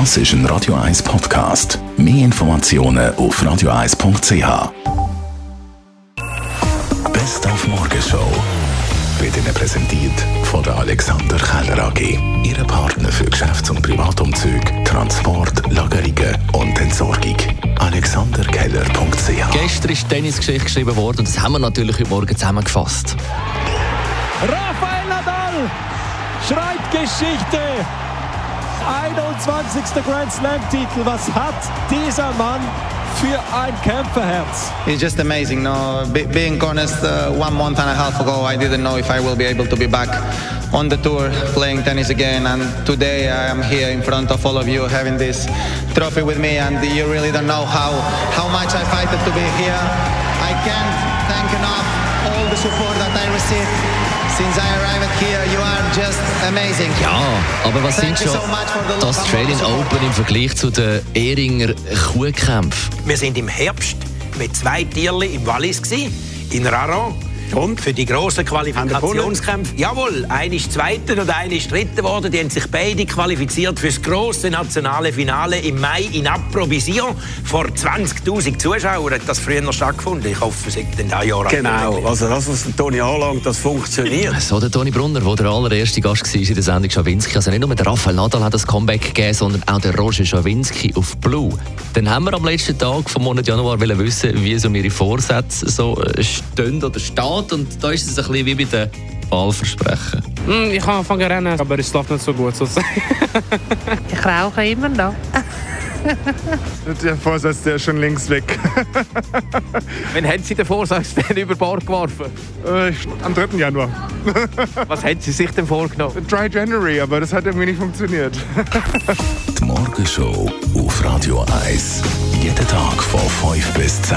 Das ist ein Radio 1 Podcast. Mehr Informationen auf radio1.ch. Best auf Morgenshow wird Ihnen präsentiert von der Alexander Keller AG. Ihre Partner für Geschäfts- und Privatumzüge, Transport, Lagerungen und Entsorgung. AlexanderKeller.ch Gestern ist Tennisgeschichte geschrieben worden und das haben wir natürlich heute Morgen zusammengefasst. Rafael Nadal schreibt Geschichte. 21. Grand Slam-Titel. Was hat dieser Mann für ein Kämpferherz? It's just amazing. No, Be- being honest, uh, one month and a half ago, I didn't know if I will be able to be back on the tour playing tennis again. And today, I am here in front of all of you, having this trophy with me. And you really don't know how how much I fight to be here. I can't thank enough support that I received since I arrived here. You are just amazing. Ja, aber was Thank sind you schon so much for the die love Australian support. Open im Vergleich zu den Ehringer Kuhkämpfen? Wir sind im Herbst mit zwei Tierli im Wallis gsi, in Raron. Und? Für die grossen Qualifikationskämpfe. Jawohl, einer ist Zweiter und einer ist Dritter geworden. Die haben sich beide qualifiziert für das grosse nationale Finale im Mai in Approvision. Vor 20.000 Zuschauern hat das früher noch stattgefunden. Ich hoffe, es ist in diesem Jahr Genau, also das, was Toni anlangt, das funktioniert. So der Toni Brunner, der der allererste Gast war in der Sendung Schawinski. Also nicht nur der Rafael Nadal hat das Comeback gegeben, sondern auch der Roger Schawinski auf Blue. Dann haben wir am letzten Tag vom Monat Januar wollen wissen, wie so ihre Vorsätze so äh, stehen oder stehen. Und da ist es ein bisschen wie bei den Wahlversprechen. Hm, Ich kann anfangen rennen, aber es läuft nicht so gut sozusagen. Ich rauche immer noch. Der Vorsatz, der ist schon längst weg. Wann haben Sie den Vorsatz denn über Bord geworfen? Äh, Am 3. Januar. Was haben Sie sich denn vorgenommen? Dry January, aber das hat irgendwie nicht funktioniert. Die Morgenshow auf Radio 1. Jeden Tag von 5 bis 10.